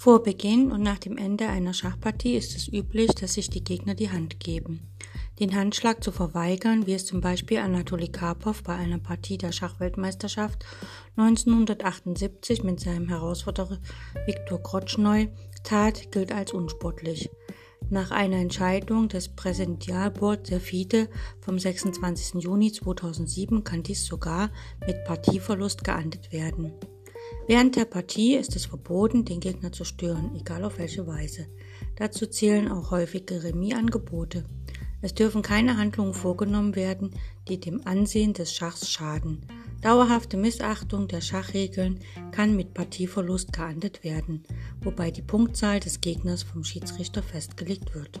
Vor Beginn und nach dem Ende einer Schachpartie ist es üblich, dass sich die Gegner die Hand geben. Den Handschlag zu verweigern, wie es zum Beispiel Anatoli Karpov bei einer Partie der Schachweltmeisterschaft 1978 mit seinem Herausforderer Viktor Krotschnoi tat, gilt als unsportlich. Nach einer Entscheidung des Präsidialboards der FIDE vom 26. Juni 2007 kann dies sogar mit Partieverlust geahndet werden. Während der Partie ist es verboten, den Gegner zu stören, egal auf welche Weise. Dazu zählen auch häufige Remis-Angebote. Es dürfen keine Handlungen vorgenommen werden, die dem Ansehen des Schachs schaden. Dauerhafte Missachtung der Schachregeln kann mit Partieverlust geahndet werden, wobei die Punktzahl des Gegners vom Schiedsrichter festgelegt wird.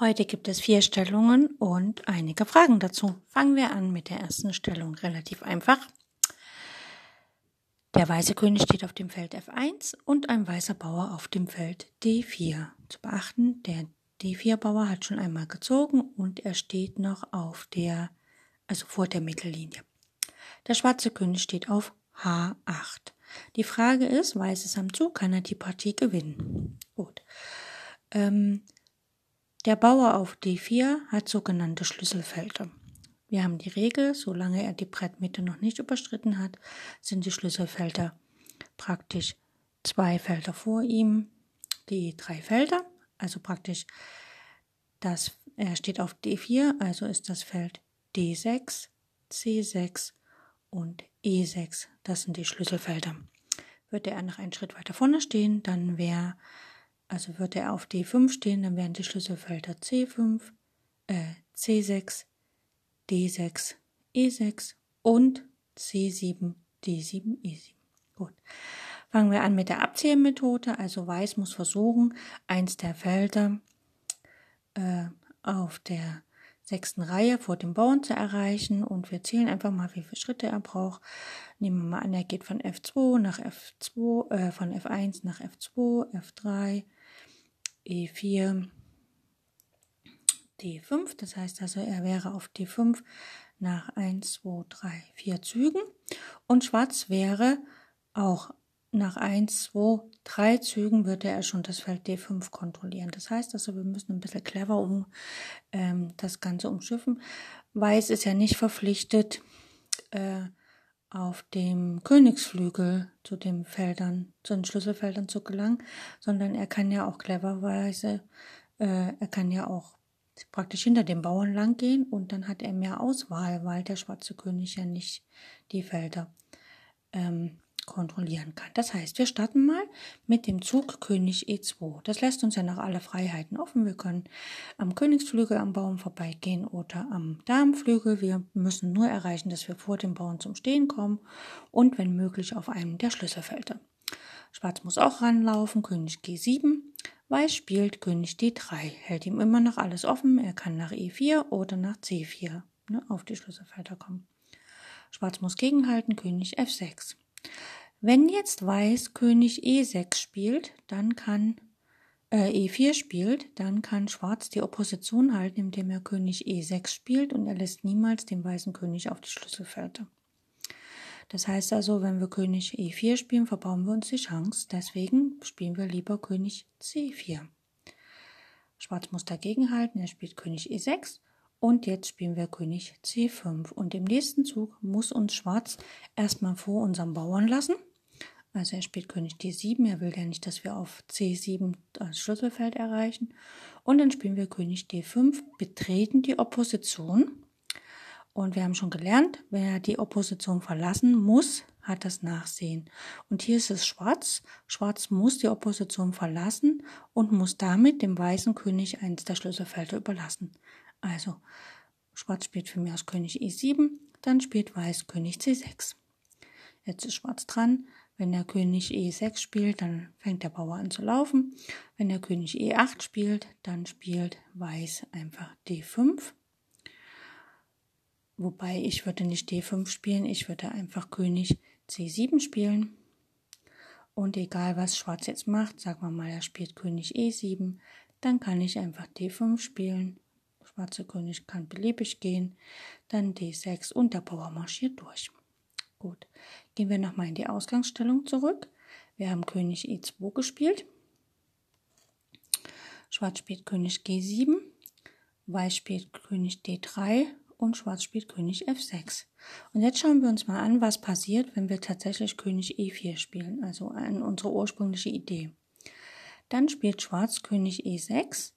Heute gibt es vier Stellungen und einige Fragen dazu. Fangen wir an mit der ersten Stellung. Relativ einfach. Der weiße König steht auf dem Feld F1 und ein weißer Bauer auf dem Feld D4. Zu beachten, der D4-Bauer hat schon einmal gezogen und er steht noch auf der, also vor der Mittellinie. Der schwarze König steht auf H8. Die Frage ist, weiß es am Zug, kann er die Partie gewinnen? Gut. Ähm, der Bauer auf D4 hat sogenannte Schlüsselfelder. Wir haben die Regel, solange er die Brettmitte noch nicht überstritten hat, sind die Schlüsselfelder praktisch zwei Felder vor ihm, die drei Felder, also praktisch das, er steht auf D4, also ist das Feld D6, C6 und E6. Das sind die Schlüsselfelder. Würde er noch einen Schritt weiter vorne stehen, dann wäre also würde er auf D5 stehen, dann wären die Schlüsselfelder C5, äh, C6, D6, E6 und C7, D7, E7. Gut. Fangen wir an mit der Abzählmethode. Also Weiß muss versuchen, eins der Felder äh, auf der sechsten Reihe vor dem Bauern zu erreichen und wir zählen einfach mal, wie viele Schritte er braucht. Nehmen wir mal an, er geht von F2 nach F2, äh, von F1 nach F2, F3, E4, D5. Das heißt also, er wäre auf D5 nach 1, 2, 3, 4 Zügen. Und Schwarz wäre auch nach 1, 2, 3 Zügen würde er schon das Feld D5 kontrollieren. Das heißt also, wir müssen ein bisschen clever um ähm, das Ganze umschiffen. Weiß ist ja nicht verpflichtet, äh, auf dem Königsflügel zu den Feldern, zu den Schlüsselfeldern zu gelangen, sondern er kann ja auch cleverweise, äh, er kann ja auch praktisch hinter dem Bauern lang gehen und dann hat er mehr Auswahl, weil der schwarze König ja nicht die Felder ähm, kontrollieren kann. Das heißt, wir starten mal mit dem Zug König E2. Das lässt uns ja noch alle Freiheiten offen. Wir können am Königsflügel am Baum vorbeigehen oder am Darmflügel. Wir müssen nur erreichen, dass wir vor dem Bauern zum Stehen kommen und wenn möglich auf einem der Schlüsselfelder. Schwarz muss auch ranlaufen, König G7. Weiß spielt König D3, hält ihm immer noch alles offen. Er kann nach E4 oder nach C4 ne, auf die Schlüsselfelder kommen. Schwarz muss gegenhalten, König F6. Wenn jetzt Weiß König E6 spielt, dann kann äh, E4 spielt, dann kann Schwarz die Opposition halten, indem er König E6 spielt und er lässt niemals den weißen König auf die Schlüsselfelder. Das heißt also, wenn wir König E4 spielen, verbauen wir uns die Chance. Deswegen spielen wir lieber König C4. Schwarz muss dagegen halten, er spielt König E6 und jetzt spielen wir König C5. Und im nächsten Zug muss uns Schwarz erstmal vor unserem Bauern lassen. Also er spielt König D7. Er will ja nicht, dass wir auf C7 das Schlüsselfeld erreichen. Und dann spielen wir König D5, betreten die Opposition. Und wir haben schon gelernt, wer die Opposition verlassen muss, hat das Nachsehen. Und hier ist es Schwarz. Schwarz muss die Opposition verlassen und muss damit dem weißen König eins der Schlüsselfelder überlassen. Also Schwarz spielt für mich aus König E7, dann spielt Weiß König C6. Jetzt ist Schwarz dran. Wenn der König E6 spielt, dann fängt der Bauer an zu laufen. Wenn der König E8 spielt, dann spielt Weiß einfach D5. Wobei ich würde nicht D5 spielen, ich würde einfach König C7 spielen. Und egal was Schwarz jetzt macht, sagen wir mal, er spielt König E7, dann kann ich einfach D5 spielen. Schwarze König kann beliebig gehen, dann D6 und der Bauer marschiert durch. Gut, gehen wir nochmal in die Ausgangsstellung zurück. Wir haben König E2 gespielt. Schwarz spielt König G7, Weiß spielt König D3 und Schwarz spielt König F6. Und jetzt schauen wir uns mal an, was passiert, wenn wir tatsächlich König E4 spielen, also an unsere ursprüngliche Idee. Dann spielt Schwarz König E6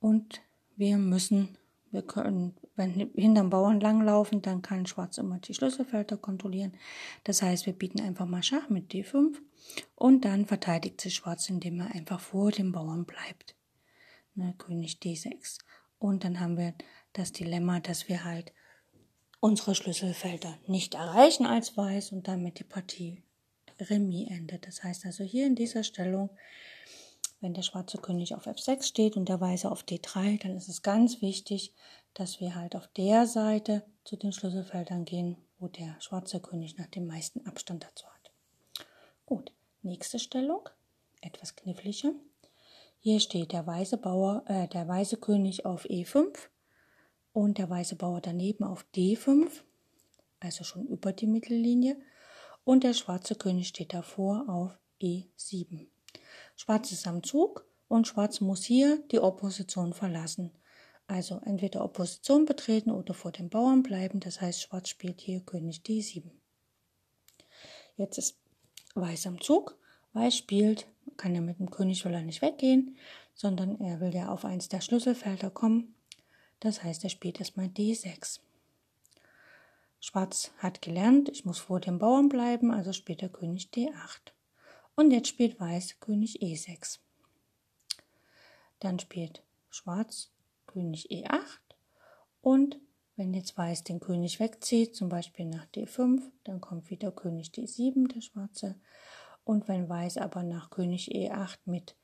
und wir müssen, wir können, wenn hinterm Bauern langlaufen, dann kann Schwarz immer die Schlüsselfelder kontrollieren. Das heißt, wir bieten einfach mal Schach mit D5 und dann verteidigt sich Schwarz, indem er einfach vor dem Bauern bleibt. Ne, König D6. Und dann haben wir das Dilemma, dass wir halt unsere Schlüsselfelder nicht erreichen als Weiß und damit die Partie Remis endet. Das heißt also hier in dieser Stellung, wenn der schwarze König auf F6 steht und der Weiße auf D3, dann ist es ganz wichtig, dass wir halt auf der Seite zu den Schlüsselfeldern gehen, wo der schwarze König nach dem meisten Abstand dazu hat. Gut, nächste Stellung, etwas kniffliger. Hier steht der weiße Bauer, äh, der weiße König auf E5 und der weiße Bauer daneben auf D5, also schon über die Mittellinie, und der schwarze König steht davor auf E7. Schwarz ist am Zug und Schwarz muss hier die Opposition verlassen. Also entweder Opposition betreten oder vor dem Bauern bleiben, das heißt Schwarz spielt hier König D7. Jetzt ist Weiß am Zug. Weiß spielt, kann ja mit dem König will er nicht weggehen, sondern er will ja auf eins der Schlüsselfelder kommen. Das heißt, er spielt erstmal D6. Schwarz hat gelernt, ich muss vor dem Bauern bleiben, also spielt er König D8. Und jetzt spielt Weiß König E6. Dann spielt Schwarz König E8 und wenn jetzt Weiß den König wegzieht, zum Beispiel nach D5, dann kommt wieder König D7, der Schwarze. Und wenn Weiß aber nach König E8 mit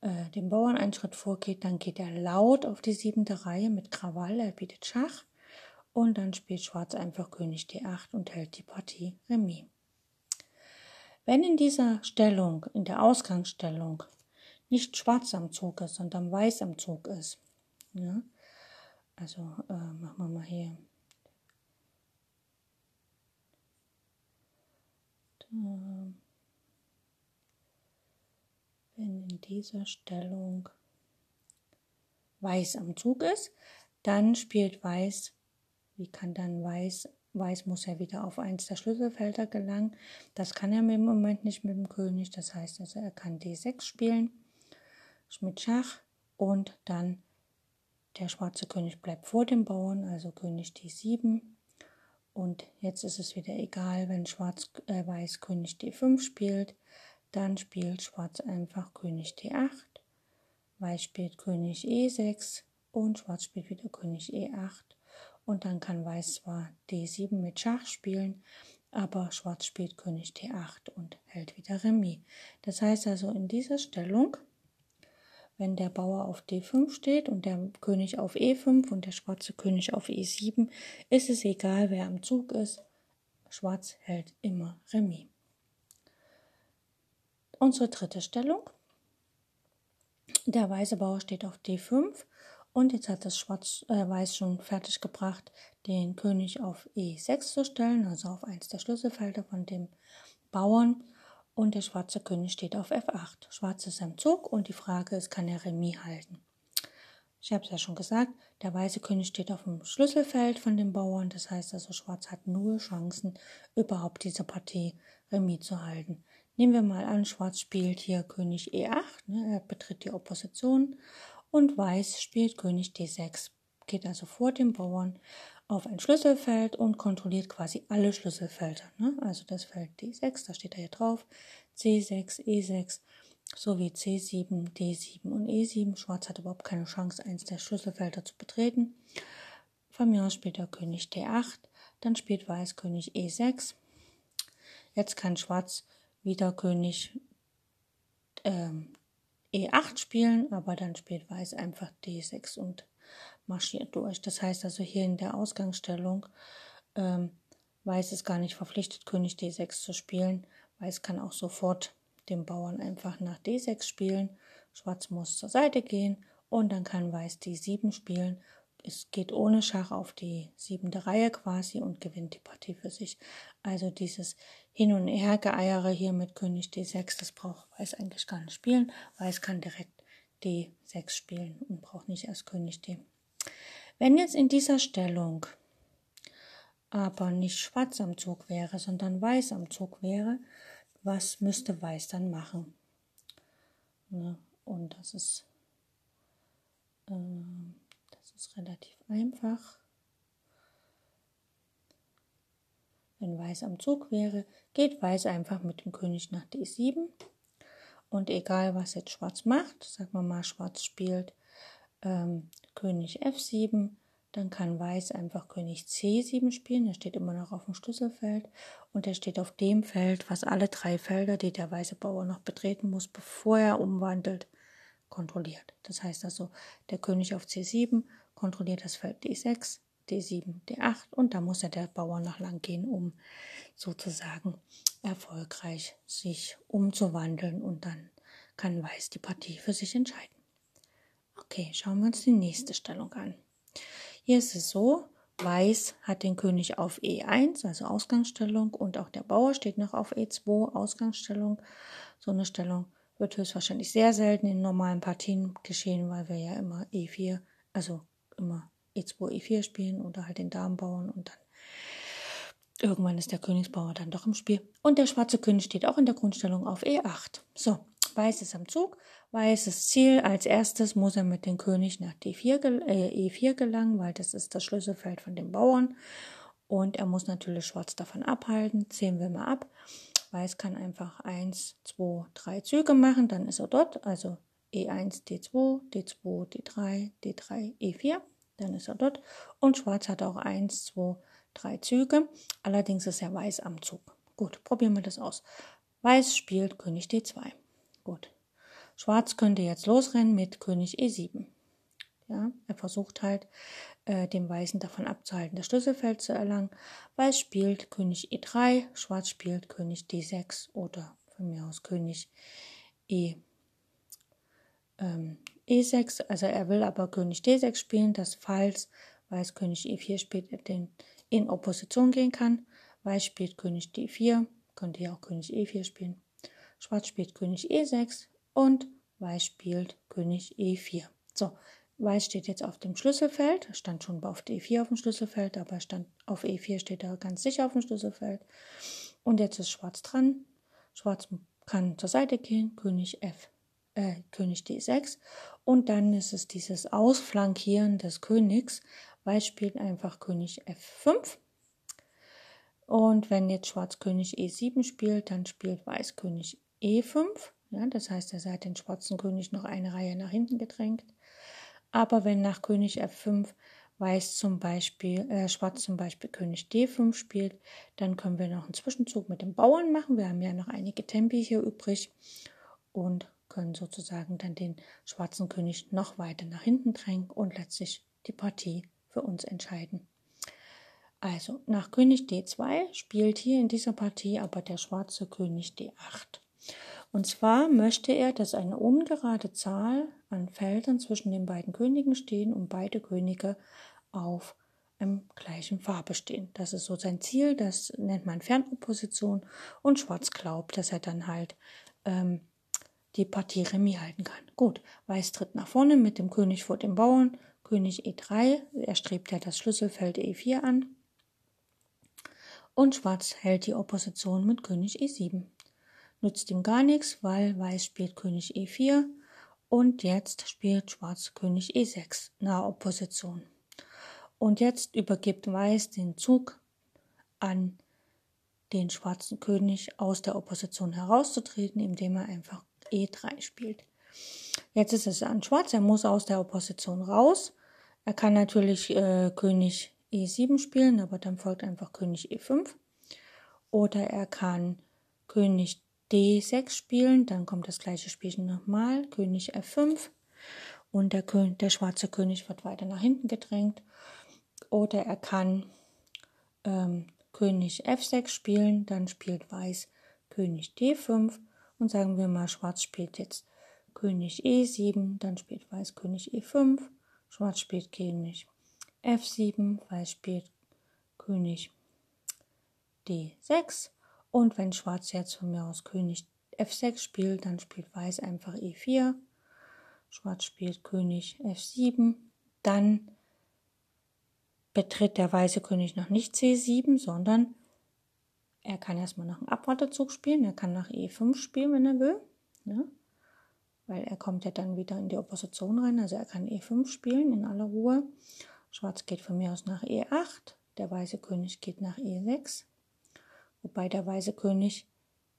äh, dem Bauern einen Schritt vorgeht, dann geht er laut auf die siebente Reihe mit Krawall, er bietet Schach und dann spielt Schwarz einfach König D8 und hält die Partie Remis. Wenn in dieser Stellung, in der Ausgangsstellung, nicht Schwarz am Zug ist, sondern Weiß am Zug ist, ja, also äh, machen wir mal hier. Wenn in dieser Stellung Weiß am Zug ist, dann spielt Weiß, wie kann dann Weiß, Weiß muss ja wieder auf eins der Schlüsselfelder gelangen. Das kann er im Moment nicht mit dem König, das heißt also, er kann D6 spielen, mit Schach und dann der schwarze König bleibt vor dem Bauern, also König D7. Und jetzt ist es wieder egal, wenn Schwarz äh, Weiß König D5 spielt. Dann spielt Schwarz einfach König D8, Weiß spielt König E6 und Schwarz spielt wieder König E8. Und dann kann Weiß zwar D7 mit Schach spielen, aber Schwarz spielt König D8 und hält wieder Remis. Das heißt also in dieser Stellung, wenn der Bauer auf D5 steht und der König auf E5 und der schwarze König auf E7, ist es egal, wer am Zug ist. Schwarz hält immer Remis. Unsere dritte Stellung. Der weiße Bauer steht auf D5 und jetzt hat das Schwarz, äh, Weiß schon fertig gebracht, den König auf E6 zu stellen, also auf eins der Schlüsselfelder von dem Bauern. Und der schwarze König steht auf F8. Schwarz ist am Zug und die Frage ist, kann er Remis halten? Ich habe es ja schon gesagt, der weiße König steht auf dem Schlüsselfeld von den Bauern. Das heißt also, Schwarz hat null Chancen, überhaupt diese Partie Remis zu halten. Nehmen wir mal an, Schwarz spielt hier König E8, ne, er betritt die Opposition und Weiß spielt König D6, geht also vor dem Bauern auf ein Schlüsselfeld und kontrolliert quasi alle Schlüsselfelder. Ne? Also das Feld D6, da steht er hier drauf, C6, E6 sowie C7, D7 und E7. Schwarz hat überhaupt keine Chance, eins der Schlüsselfelder zu betreten. Von mir aus spielt er König D8, dann spielt Weiß König E6. Jetzt kann Schwarz wieder König ähm, E8 spielen, aber dann spielt Weiß einfach D6 und marschiert durch. Das heißt also hier in der Ausgangsstellung, ähm, Weiß ist gar nicht verpflichtet, König D6 zu spielen. Weiß kann auch sofort den Bauern einfach nach D6 spielen. Schwarz muss zur Seite gehen und dann kann Weiß D7 spielen. Es geht ohne Schach auf die siebente Reihe quasi und gewinnt die Partie für sich. Also dieses Hin- und Hergeeiere hier mit König D6, das braucht Weiß eigentlich gar nicht spielen. Weiß kann direkt D6 spielen und braucht nicht erst König D. Wenn jetzt in dieser Stellung aber nicht schwarz am Zug wäre, sondern weiß am Zug wäre, was müsste weiß dann machen? Ne? Und das ist, äh, das ist relativ einfach. Wenn weiß am Zug wäre, geht weiß einfach mit dem König nach D7. Und egal, was jetzt schwarz macht, sagen wir mal, schwarz spielt ähm, König F7, dann kann Weiß einfach König C7 spielen. Er steht immer noch auf dem Schlüsselfeld und er steht auf dem Feld, was alle drei Felder, die der weiße Bauer noch betreten muss, bevor er umwandelt, kontrolliert. Das heißt also, der König auf C7 kontrolliert das Feld D6, D7, D8 und da muss ja der Bauer noch lang gehen, um sozusagen erfolgreich sich umzuwandeln und dann kann Weiß die Partie für sich entscheiden. Okay, schauen wir uns die nächste Stellung an. Hier ist es so, Weiß hat den König auf E1, also Ausgangsstellung, und auch der Bauer steht noch auf E2, Ausgangsstellung. So eine Stellung wird höchstwahrscheinlich sehr selten in normalen Partien geschehen, weil wir ja immer E4, also immer E2, E4 spielen oder halt den Damenbauern und dann irgendwann ist der Königsbauer dann doch im Spiel. Und der schwarze König steht auch in der Grundstellung auf E8. So, Weiß ist am Zug. Weißes Ziel. Als erstes muss er mit dem König nach D4, äh, E4 gelangen, weil das ist das Schlüsselfeld von den Bauern. Und er muss natürlich Schwarz davon abhalten. Zählen wir mal ab. Weiß kann einfach 1, 2, 3 Züge machen, dann ist er dort. Also E1, D2, D2, D3, D3, E4, dann ist er dort. Und Schwarz hat auch 1, 2, 3 Züge. Allerdings ist er Weiß am Zug. Gut, probieren wir das aus. Weiß spielt König D2. Gut. Schwarz könnte jetzt losrennen mit König E7. Ja, er versucht halt, äh, dem Weißen davon abzuhalten, das Schlüsselfeld zu erlangen. Weiß spielt König E3, Schwarz spielt König D6 oder von mir aus König E, ähm, E6. Also er will aber König D6 spielen, dass falls Weiß König E4 spielt, den in Opposition gehen kann. Weiß spielt König D4, könnte ja auch König E4 spielen. Schwarz spielt König E6 und Weiß spielt König E4. So, Weiß steht jetzt auf dem Schlüsselfeld, stand schon auf D4 auf dem Schlüsselfeld, aber stand auf E4 steht er ganz sicher auf dem Schlüsselfeld. Und jetzt ist Schwarz dran. Schwarz kann zur Seite gehen, König F, äh, König D6. Und dann ist es dieses Ausflankieren des Königs. Weiß spielt einfach König F5 und wenn jetzt Schwarz König E7 spielt, dann spielt Weiß König E5. Ja, das heißt, er hat den schwarzen König noch eine Reihe nach hinten gedrängt. Aber wenn nach König F5 Weiß zum Beispiel, äh, Schwarz zum Beispiel König D5 spielt, dann können wir noch einen Zwischenzug mit dem Bauern machen. Wir haben ja noch einige Tempi hier übrig und können sozusagen dann den schwarzen König noch weiter nach hinten drängen und letztlich die Partie für uns entscheiden. Also nach König D2 spielt hier in dieser Partie aber der schwarze König D8. Und zwar möchte er, dass eine ungerade Zahl an Feldern zwischen den beiden Königen stehen und beide Könige auf einem gleichen Farbe stehen. Das ist so sein Ziel, das nennt man Fernopposition und Schwarz glaubt, dass er dann halt ähm, die Partie Remis halten kann. Gut, Weiß tritt nach vorne mit dem König vor dem Bauern, König E3, er strebt ja das Schlüsselfeld E4 an und Schwarz hält die Opposition mit König E7. Nützt ihm gar nichts, weil Weiß spielt König E4 und jetzt spielt Schwarz König E6 nahe Opposition. Und jetzt übergibt Weiß den Zug an den schwarzen König aus der Opposition herauszutreten, indem er einfach E3 spielt. Jetzt ist es an Schwarz, er muss aus der Opposition raus. Er kann natürlich äh, König E7 spielen, aber dann folgt einfach König E5. Oder er kann König D6 spielen, dann kommt das gleiche Spielchen nochmal, König F5 und der, König, der schwarze König wird weiter nach hinten gedrängt. Oder er kann ähm, König F6 spielen, dann spielt Weiß König D5 und sagen wir mal, Schwarz spielt jetzt König E7, dann spielt Weiß König E5, Schwarz spielt König F7, Weiß spielt König D6 und wenn Schwarz jetzt von mir aus König F6 spielt, dann spielt Weiß einfach E4, Schwarz spielt König F7, dann betritt der weiße König noch nicht C7, sondern er kann erstmal nach einem Abwartezug spielen, er kann nach E5 spielen, wenn er will, ne? weil er kommt ja dann wieder in die Opposition rein, also er kann E5 spielen in aller Ruhe. Schwarz geht von mir aus nach E8, der weiße König geht nach E6, wobei der weiße König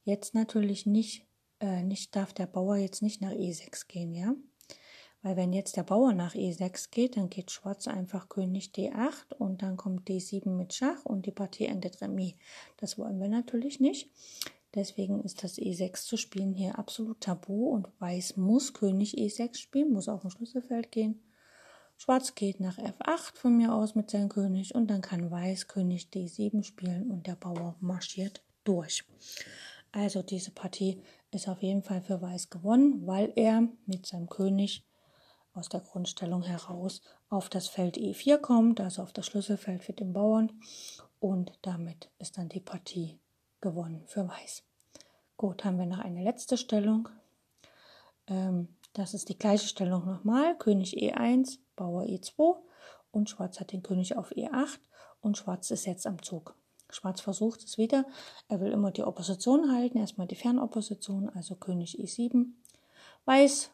jetzt natürlich nicht, äh, nicht darf der Bauer jetzt nicht nach E6 gehen, ja. Weil wenn jetzt der Bauer nach E6 geht, dann geht Schwarz einfach König D8 und dann kommt D7 mit Schach und die Partie endet Remis. Das wollen wir natürlich nicht. Deswegen ist das E6 zu spielen hier absolut tabu und Weiß muss König E6 spielen, muss auf dem Schlüsselfeld gehen. Schwarz geht nach F8 von mir aus mit seinem König und dann kann Weiß König D7 spielen und der Bauer marschiert durch. Also diese Partie ist auf jeden Fall für Weiß gewonnen, weil er mit seinem König aus der Grundstellung heraus auf das Feld E4 kommt, also auf das Schlüsselfeld für den Bauern. Und damit ist dann die Partie gewonnen für Weiß. Gut, haben wir noch eine letzte Stellung. Ähm, das ist die gleiche Stellung nochmal. König E1, Bauer E2 und Schwarz hat den König auf E8 und Schwarz ist jetzt am Zug. Schwarz versucht es wieder. Er will immer die Opposition halten, erstmal die Fernopposition, also König E7. Weiß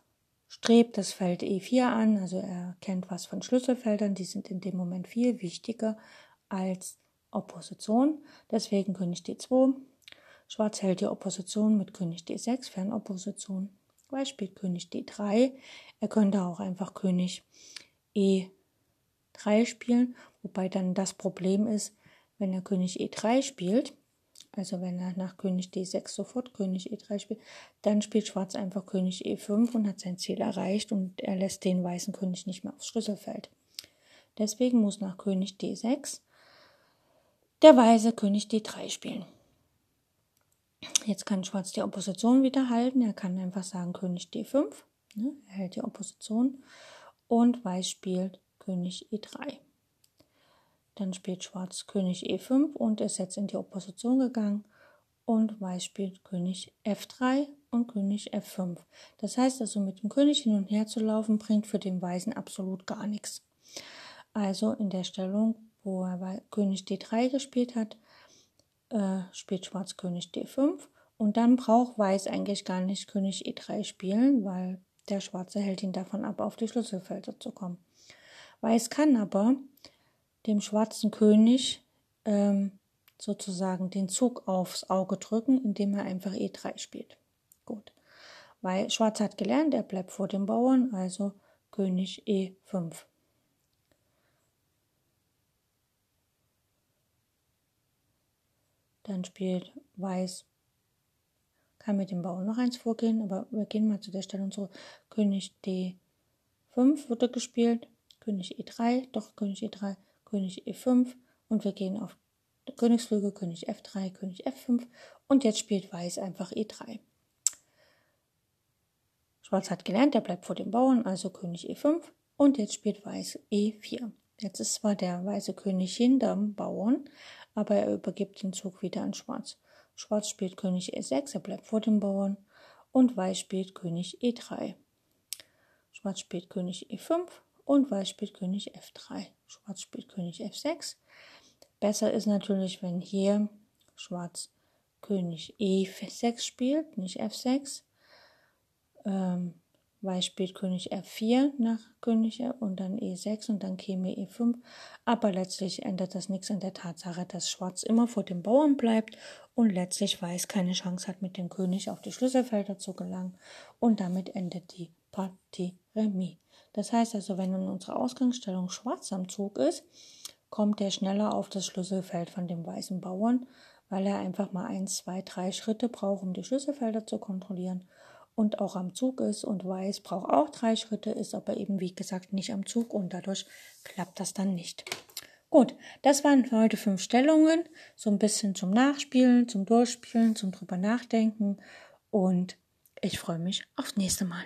strebt das Feld E4 an, also er kennt was von Schlüsselfeldern, die sind in dem Moment viel wichtiger als Opposition. Deswegen König D2. Schwarz hält die Opposition mit König D6, Fernopposition. Weiß spielt König D3. Er könnte auch einfach König E3 spielen, wobei dann das Problem ist, wenn er König E3 spielt, also wenn er nach König D6 sofort König E3 spielt, dann spielt Schwarz einfach König E5 und hat sein Ziel erreicht und er lässt den weißen König nicht mehr aufs Schlüsselfeld. Deswegen muss nach König D6 der weiße König D3 spielen. Jetzt kann Schwarz die Opposition wieder halten. Er kann einfach sagen König D5. Ne? Er hält die Opposition. Und Weiß spielt König E3. Dann spielt Schwarz König E5 und ist jetzt in die Opposition gegangen. Und Weiß spielt König F3 und König F5. Das heißt also, mit dem König hin und her zu laufen, bringt für den Weißen absolut gar nichts. Also in der Stellung, wo er König D3 gespielt hat, äh, spielt Schwarz König D5. Und dann braucht Weiß eigentlich gar nicht König E3 spielen, weil der Schwarze hält ihn davon ab, auf die Schlüsselfelder zu kommen. Weiß kann aber dem schwarzen König ähm, sozusagen den Zug aufs Auge drücken, indem er einfach E3 spielt. Gut. Weil Schwarz hat gelernt, er bleibt vor dem Bauern, also König E5. Dann spielt Weiß, kann mit dem Bauern noch eins vorgehen, aber wir gehen mal zu der Stellung zurück. König D5 wurde gespielt, König E3, doch König E3, König E5 und wir gehen auf Königsflügel, König F3, König F5 und jetzt spielt Weiß einfach E3. Schwarz hat gelernt, er bleibt vor dem Bauern, also König E5 und jetzt spielt Weiß E4. Jetzt ist zwar der weiße König hinterm Bauern, aber er übergibt den Zug wieder an Schwarz. Schwarz spielt König E6, er bleibt vor dem Bauern und Weiß spielt König E3. Schwarz spielt König E5 und Weiß spielt König F3. Schwarz spielt König F6. Besser ist natürlich, wenn hier Schwarz König E6 spielt, nicht F6. Ähm, Weiß spielt König F4 nach König und dann E6 und dann käme E5. Aber letztlich ändert das nichts an der Tatsache, dass Schwarz immer vor dem Bauern bleibt und letztlich Weiß keine Chance hat, mit dem König auf die Schlüsselfelder zu gelangen. Und damit endet die Partie Remis. Das heißt also, wenn in unserer Ausgangsstellung Schwarz am Zug ist, kommt er schneller auf das Schlüsselfeld von dem weißen Bauern, weil er einfach mal eins, zwei, drei Schritte braucht, um die Schlüsselfelder zu kontrollieren und auch am Zug ist und weiß, braucht auch drei Schritte, ist aber eben wie gesagt nicht am Zug und dadurch klappt das dann nicht. Gut, das waren heute fünf Stellungen, so ein bisschen zum Nachspielen, zum Durchspielen, zum drüber nachdenken und ich freue mich aufs nächste Mal.